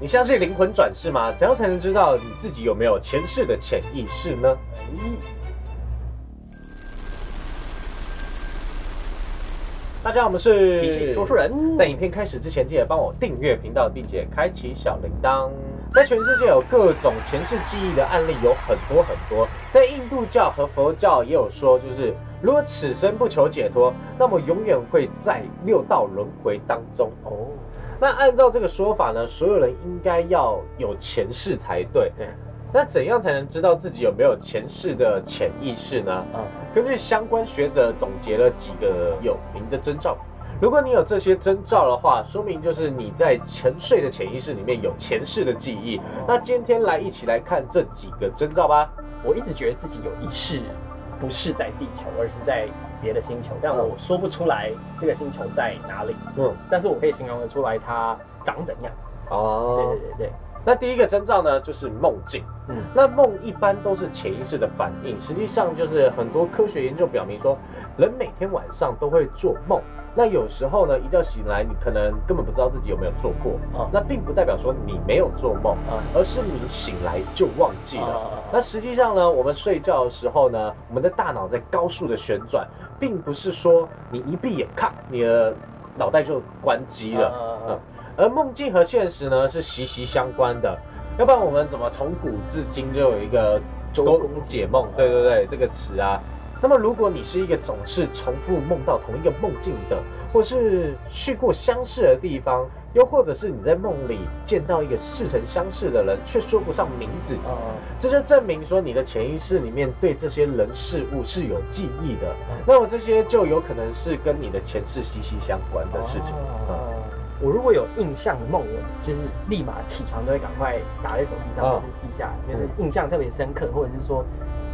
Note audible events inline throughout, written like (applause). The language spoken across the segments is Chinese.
你相信灵魂转世吗？怎样才能知道你自己有没有前世的潜意识呢？大家好，我们是提醒说书人在影片开始之前，记得帮我订阅频道，并且开启小铃铛。在全世界有各种前世记忆的案例有很多很多，在印度教和佛教也有说，就是如果此生不求解脱，那么永远会在六道轮回当中。哦，那按照这个说法呢，所有人应该要有前世才对。对，那怎样才能知道自己有没有前世的潜意识呢？嗯，根据相关学者总结了几个有名的征兆。如果你有这些征兆的话，说明就是你在沉睡的潜意识里面有前世的记忆。那今天来一起来看这几个征兆吧。我一直觉得自己有一世不是在地球，而是在别的星球，但嗯我说不出来这个星球在哪里。嗯，但是我可以形容得出来它长怎样。哦对哦对，对对，那第一个征兆呢，就是梦境。嗯，那梦一般都是潜意识的反应，实际上就是很多科学研究表明说，人每天晚上都会做梦。那有时候呢，一觉醒来，你可能根本不知道自己有没有做过。啊那并不代表说你没有做梦，啊而是你醒来就忘记了。啊那实际上呢，我们睡觉的时候呢，我们的大脑在高速的旋转，并不是说你一闭眼，咔，你的脑袋就关机了。啊嗯，而梦境和现实呢是息息相关的，要不然我们怎么从古至今就有一个周公解梦？对对对，这个词啊。那么如果你是一个总是重复梦到同一个梦境的，或是去过相似的地方，又或者是你在梦里见到一个似曾相识的人，却说不上名字，啊这就证明说你的潜意识里面对这些人事物是有记忆的。嗯。那么这些就有可能是跟你的前世息息相关的事情。我如果有印象的梦，我就是立马起床都会赶快打在手机上，啊。或是记下来，就是印象特别深刻，或者是说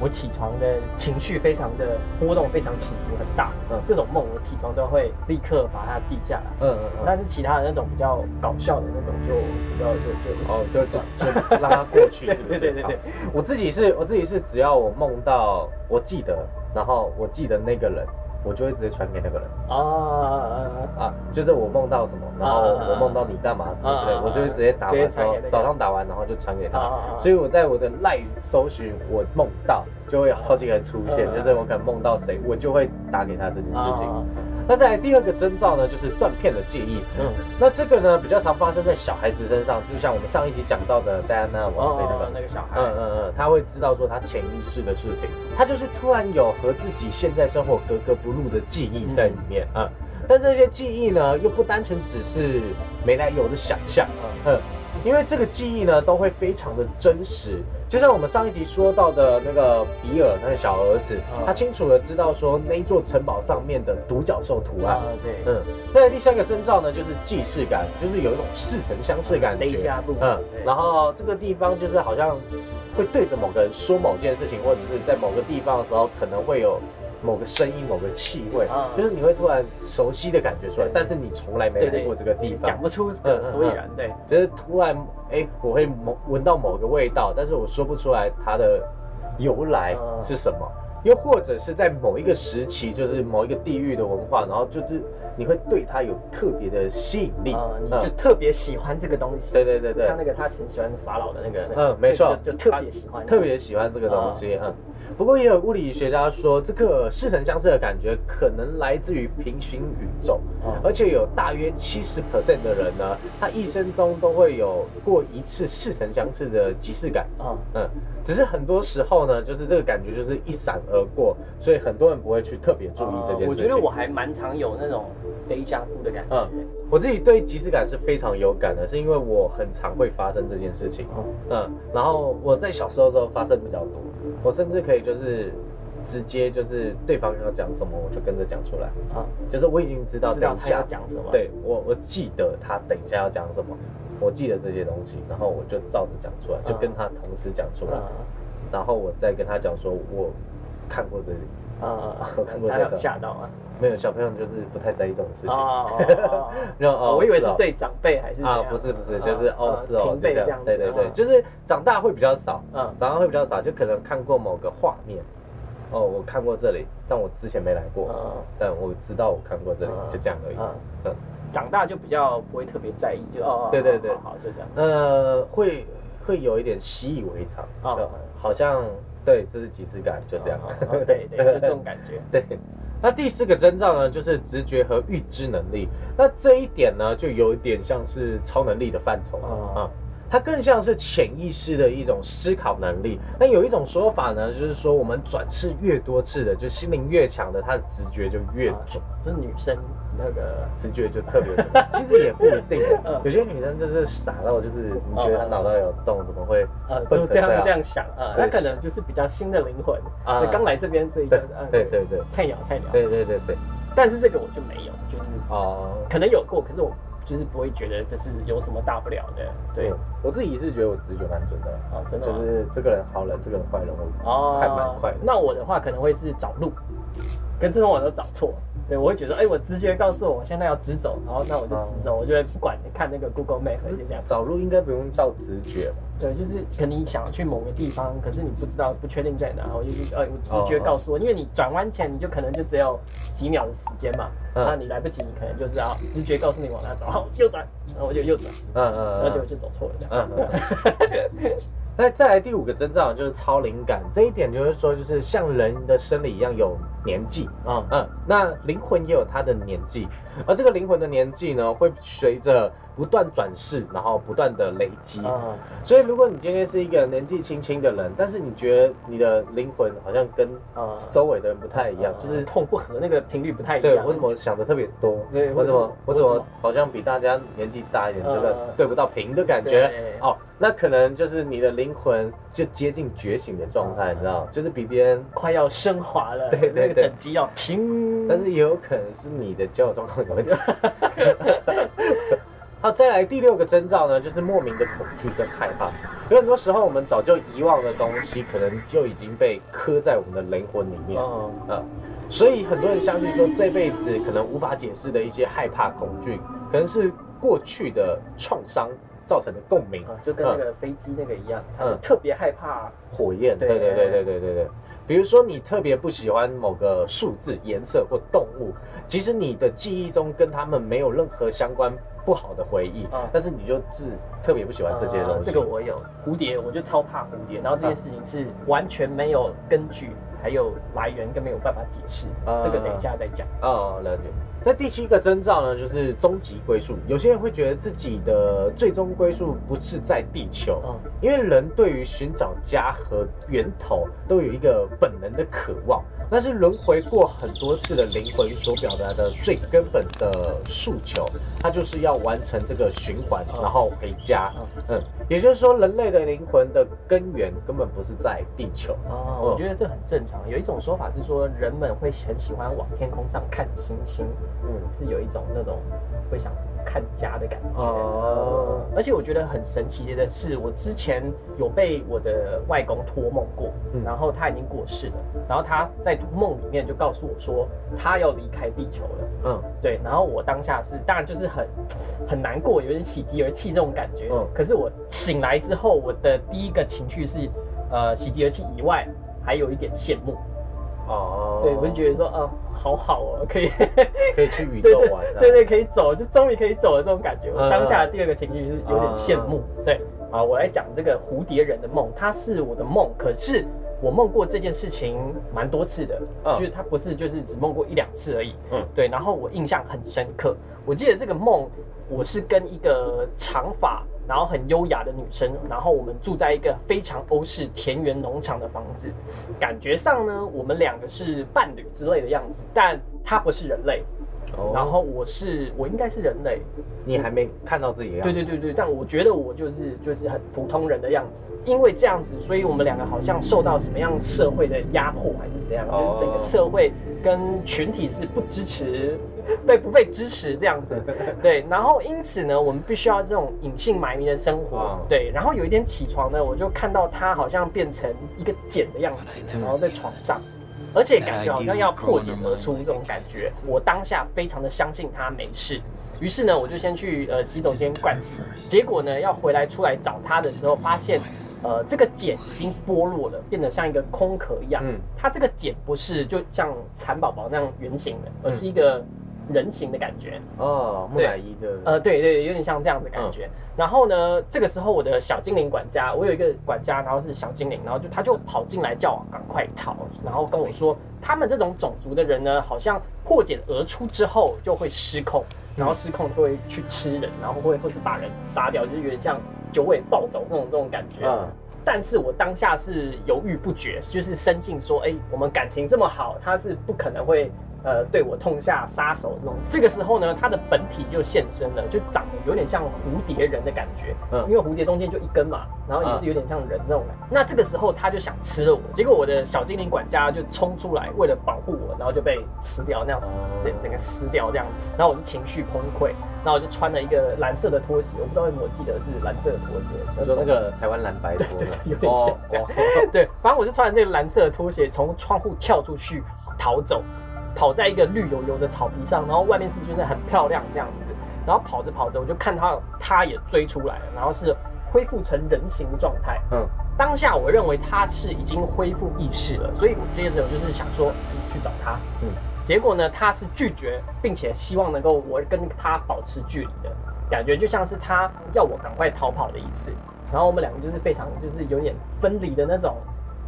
我起床的情绪非常的波动，非常起伏很大。嗯这种梦我起床都会立刻把它记下来。嗯嗯嗯。但是其他的那种比较搞笑的那种就比较就就哦，就就就让它过去，(laughs) 是不是？对对对对我自己是，我自己是，只要我梦到我记得，然后我记得那个人，我就会直接传给那个人。啊啊，就是我梦到什么，然后我梦到你干嘛什么之类啊啊啊，我就会直接打完之后早上打完，然后就传给他。啊啊啊。所以我在我的赖搜寻我梦到，就会有好几个人出现，就是我可能梦到谁，我就会打给他这件事情。啊那再来第二个征兆呢，就是断片的记忆。嗯那这个呢，比较常发生在小孩子身上，就像我们上一集讲到的戴安娜王妃那个哦那个小孩嗯嗯嗯，他会知道说他潜意识的事情，他就是突然有和自己现在生活格格不入的记忆在里面啊、嗯。但这些记忆呢，又不单纯只是没来由的想象，嗯，因为这个记忆呢，都会非常的真实。就像我们上一集说到的那个比尔那个小儿子，嗯他清楚的知道说那一座城堡上面的独角兽图案。啊，对，嗯，再来第三个征兆呢，就是既视感，就是有一种似曾相识的感觉。嗯，然后这个地方就是好像会对着某个人说某件事情，或者是在某个地方的时候，可能会有某个声音、某个气味，啊就是你会突然熟悉的感觉出来，但是你从来没来过这个地方讲，不出所以然，对。就是突然哎，我会某闻到某个味道，但是我说不出来它的由来嗯是什么。又或者是在某一个时期，就是某一个地域的文化，然后就是你会对它有特别的吸引力，啊，你嗯。就特别喜欢这个东西。对对对对，像那个他很喜欢法老的那个，那个嗯，没错，就就特别喜欢，特别喜欢这个东西。嗯，不过也有物理学家说，这个似曾相识的感觉可能来自于平行宇宙，嗯而且有大约七十 percent 的人呢，他一生中都会有过一次似曾相识的即视感。嗯，嗯，只是很多时候呢，就是这个感觉就是一闪而过，所以很多人不会去特别注意这件事情。呃我觉得我还蛮常有那种 deja vu 的感觉。我自己对即视感是非常有感的，是因为我很常会发生这件事情。哦嗯，然后我在小时候的时候发生比较多，我甚至可以就是直接就是对方要讲什么，我就跟着讲出来，啊，就是我已经知道等一下，讲什么。，对我我记得他等一下要讲什么，我记得这些东西，然后我就照着讲出来，就跟他同时讲出来，啊然后我再跟他讲说我看过这里，啊，我看过这个吓到啊。没有小朋友就是不太在意这种事情。哦，(laughs) 然后哦我以为是哦。对长辈还是怎啊，不是不是，就是哦是哦，这样。子。对对对，嗯就是长大会比较少，嗯。长大会比较少，就可能看过某个画面，哦，我看过这里，但我之前没来过，嗯。但我知道我看过这里，嗯。就这样而已。嗯。嗯，长大就比较不会特别在意，就哦，对对对。好就这样。呃，会会有一点习以为常，哦。就好像对，这是即视感，就这样。哦哦对对，就这种感觉。(laughs) 对，那第四个征兆呢，就是直觉和预知能力。那这一点呢，就有一点像是超能力的范畴哦啊。它更像是潜意识的一种思考能力。那有一种说法呢，就是说我们转世越多次的，就心灵越强的，他的直觉就越准，就是女生那个直觉就特别准。(laughs) 其实也不一定 (laughs) 嗯，有些女生就是傻到就是你觉得她脑袋有洞，怎么会呃，就这样这样想啊，她可能就是比较新的灵魂啊啊，刚来这边，所以就对呃对对对菜鸟菜鸟。对对对对，但是这个我就没有，就是哦。可能有过，可是我就是不会觉得这是有什么大不了的。对对，我自己是觉得我直觉蛮准的，啊，真的？就是这个人好人，这个人坏人，我哦，还蛮快的。那我的话可能会是找路，跟这种我都找错。对，我会觉得，哎、我直觉告诉我我现在要直走，然后那我就直走，我就会不管看那个 Google Map 就这样。找路应该不用到直觉吧？对，就是可能你想要去某个地方，可是你不知道，不确定在哪，我就是，呃，我直觉告诉我，因为你转弯前你就可能就只有几秒的时间嘛，嗯。那你来不及，你可能就是要直觉告诉你往哪走，好，(laughs) 右转，然后我就右转，嗯嗯然后就嗯就走错了这样。嗯嗯。那再来第五个征兆就是超灵感，这一点就是说，就是像人的生理一样有年纪，嗯。嗯，那灵魂也有它的年纪，而这个灵魂的年纪呢，会随着不断转世，然后不断的累积。啊，所以，如果你今天是一个年纪轻轻的人，但是你觉得你的灵魂好像跟啊周围的人不太一样，就是痛不合，那个频率不太一样。对我怎么想的特别多？对我怎么我怎么好像比大家年纪大一点，呃这个对不到平的感觉哦？那可能就是你的灵魂就接近觉醒的状态，你知道，就是比别人，快要升华了，(laughs) 对对对那个等级要停。但是也有可能是你的交友状况有问题。(laughs) (laughs) 好，再来第六个征兆呢，就是莫名的恐惧跟害怕。有很多时候我们早就遗忘的东西，可能就已经被刻在我们的灵魂里面。哦，啊，所以很多人相信说这辈子可能无法解释的一些害怕、恐惧，可能是过去的创伤造成的共鸣。就跟那个飞机那个一样他特别害怕火焰对对对对对对对比如说你特别不喜欢某个数字、颜色或动物，即使你的记忆中跟他们没有任何相关不好的回忆，嗯但是你就是特别不喜欢这些东西。啊这个我有蝴蝶，我就超怕蝴蝶。然后这件事情是完全没有根据，还有来源，跟没有办法解释。啊这个等一下再讲。哦，了解。在第七个征兆呢，就是终极归宿。有些人会觉得自己的最终归宿不是在地球，嗯因为人对于寻找家和源头都有一个本能的渴望，那是轮回过很多次的灵魂所表达的最根本的诉求，它就是要完成这个循环，嗯然后回家。嗯嗯，也就是说，人类的灵魂的根源根本不是在地球。我觉得这很正常。有一种说法是说，人们会很喜欢往天空上看星星，嗯，是有一种那种会想看家的感觉。哦而且我觉得很神奇的是，我之前有被我的外公托梦过，嗯然后他已经过世了，然后他在梦里面就告诉我说，他要离开地球了。嗯对，然后我当下是当然就是很 (sniffs) 很难过，有点喜极而泣这种感觉。嗯可是我醒来之后，我的第一个情绪是，呃，喜极而泣以外，还有一点羡慕。哦，对，我就觉得说，啊、好好哦，可以，(laughs) 可以去宇宙玩。对对，可以走，就终于可以走了这种感觉。我嗯当下的第二个情绪是有点羡慕。对啊，我来讲这个蝴蝶人的梦，它是我的梦，可是我梦过这件事情蛮多次的，嗯就是它不是就是只梦过一两次而已。嗯对，然后我印象很深刻，我记得这个梦，我是跟一个长发。然后很优雅的女生，然后我们住在一个非常欧式田园农场的房子，感觉上呢，我们两个是伴侣之类的样子，但她不是人类，哦。然后我是我应该是人类，你还没看到自己的样子。对对对对，但我觉得我就是就是很普通人的样子，因为这样子，所以我们两个好像受到什么样社会的压迫还是怎样，哦。就是整个社会跟群体是不支持，(laughs) 被不被支持这样子，(laughs) 对，然后因此呢，我们必须要这种隐姓埋名的生活。哦，对，然后有一天起床呢，我就看到他好像变成一个茧的样子，然后在床上。而且感觉好像要破茧而出这种感觉，我当下非常的相信他没事，于是呢，我就先去呃洗手间灌洗，结果呢，要回来出来找他的时候，发现呃这个茧已经剥落了，变得像一个空壳一样。嗯它这个茧不是就像蚕宝宝那样圆形的，而是一个人形的感觉。哦，木乃伊的，呃，对对，有点像这样子感觉。然后呢，这个时候我的小精灵管家，我有一个管家，然后是小精灵，然后就他就跑进来叫我赶快逃，然后跟我说，他们这种种族的人呢，好像破茧而出之后就会失控，然后失控就会去吃人，然后会或是把人杀掉，就是有点像九尾暴走那种这种感觉。嗯，但是我当下是犹豫不决，就是深信说，哎，我们感情这么好，他是不可能会。呃，对我痛下杀手这种，这个时候呢，它的本体就现身了，就长得有点像蝴蝶人的感觉，嗯，因为蝴蝶中间就一根嘛，然后也是有点像人那种。那这个时候他就想吃了我，结果我的小精灵管家就冲出来，为了保护我，然后就被吃掉那样，对，整个撕掉这样子。然后我就情绪崩溃，然后我就穿了一个蓝色的拖鞋，我不知道为什么我记得是蓝色的拖鞋，他说那个台湾蓝白拖，对对，有点像这样。(laughs) 对，反正我就穿着这个蓝色的拖鞋从窗户跳出去逃走。跑在一个绿油油的草皮上，然后外面是就是很漂亮这样子，然后跑着跑着，我就看他，他也追出来了，然后是恢复成人形状态。嗯，当下我认为他是已经恢复意识了，所以我这时候就是想说去找他。嗯，结果呢，他是拒绝，并且希望能够我跟他保持距离的感觉，就像是他要我赶快逃跑的意思。然后我们两个就是非常就是有点分离的那种，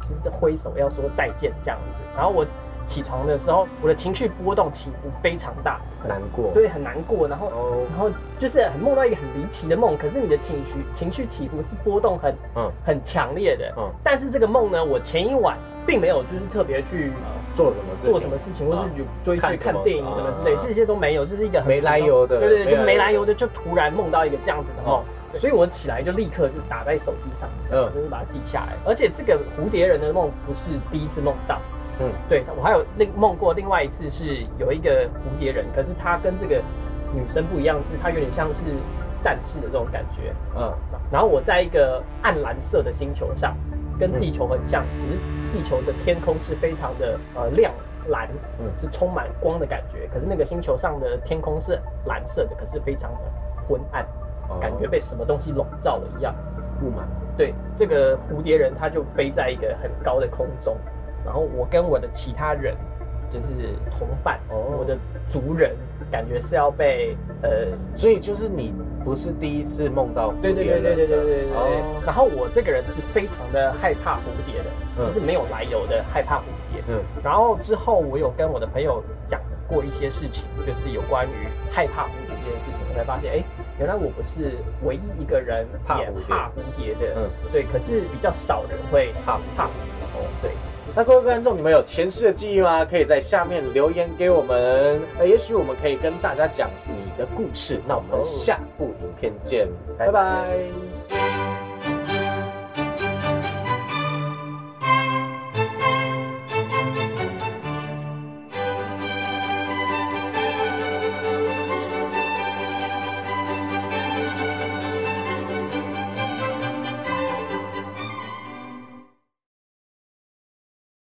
就是挥手要说再见这样子。然后我。起床的时候，我的情绪波动起伏非常大，很难过，对，很难过。然后，然后就是很梦到一个很离奇的梦，可是你的情绪情绪起伏是波动很，嗯，很强烈的。嗯，但是这个梦呢，我前一晚并没有就是特别去做什么事做什么事情，或是去追剧看电影什么之类，这些都没有，就是一个没来由的，对对，就没来由的，就突然梦到一个这样子的梦，所以我起来就立刻就打在手机上，嗯，就是把它记下来。而且这个蝴蝶人的梦不是第一次梦到。嗯，对我还有另梦过另外一次是有一个蝴蝶人，可是他跟这个女生不一样，是他有点像是战士的这种感觉。嗯，然后我在一个暗蓝色的星球上，跟地球很像，只是地球的天空是非常的呃亮蓝，嗯，是充满光的感觉。可是那个星球上的天空是蓝色的，可是非常的昏暗，感觉被什么东西笼罩了一样，雾霾。对，这个蝴蝶人他就飞在一个很高的空中。然后我跟我的其他人，就是同伴，哦我的族人，感觉是要被呃，所以就是你不是第一次梦到蝴蝶，对对对对对对对对。然后我这个人是非常的害怕蝴蝶的，就是没有来由的害怕蝴蝶。嗯。然后之后我有跟我的朋友讲过一些事情，就是有关于害怕蝴蝶这件事情，我才发现，哎，原来我不是唯一一个人也怕蝴蝶的。嗯。对，可是比较少人会怕怕蝴蝶。那各位观众，你们有前世的记忆吗？可以在下面留言给我们，呃，也许我们可以跟大家讲你的故事。那我们下部影片见，拜拜。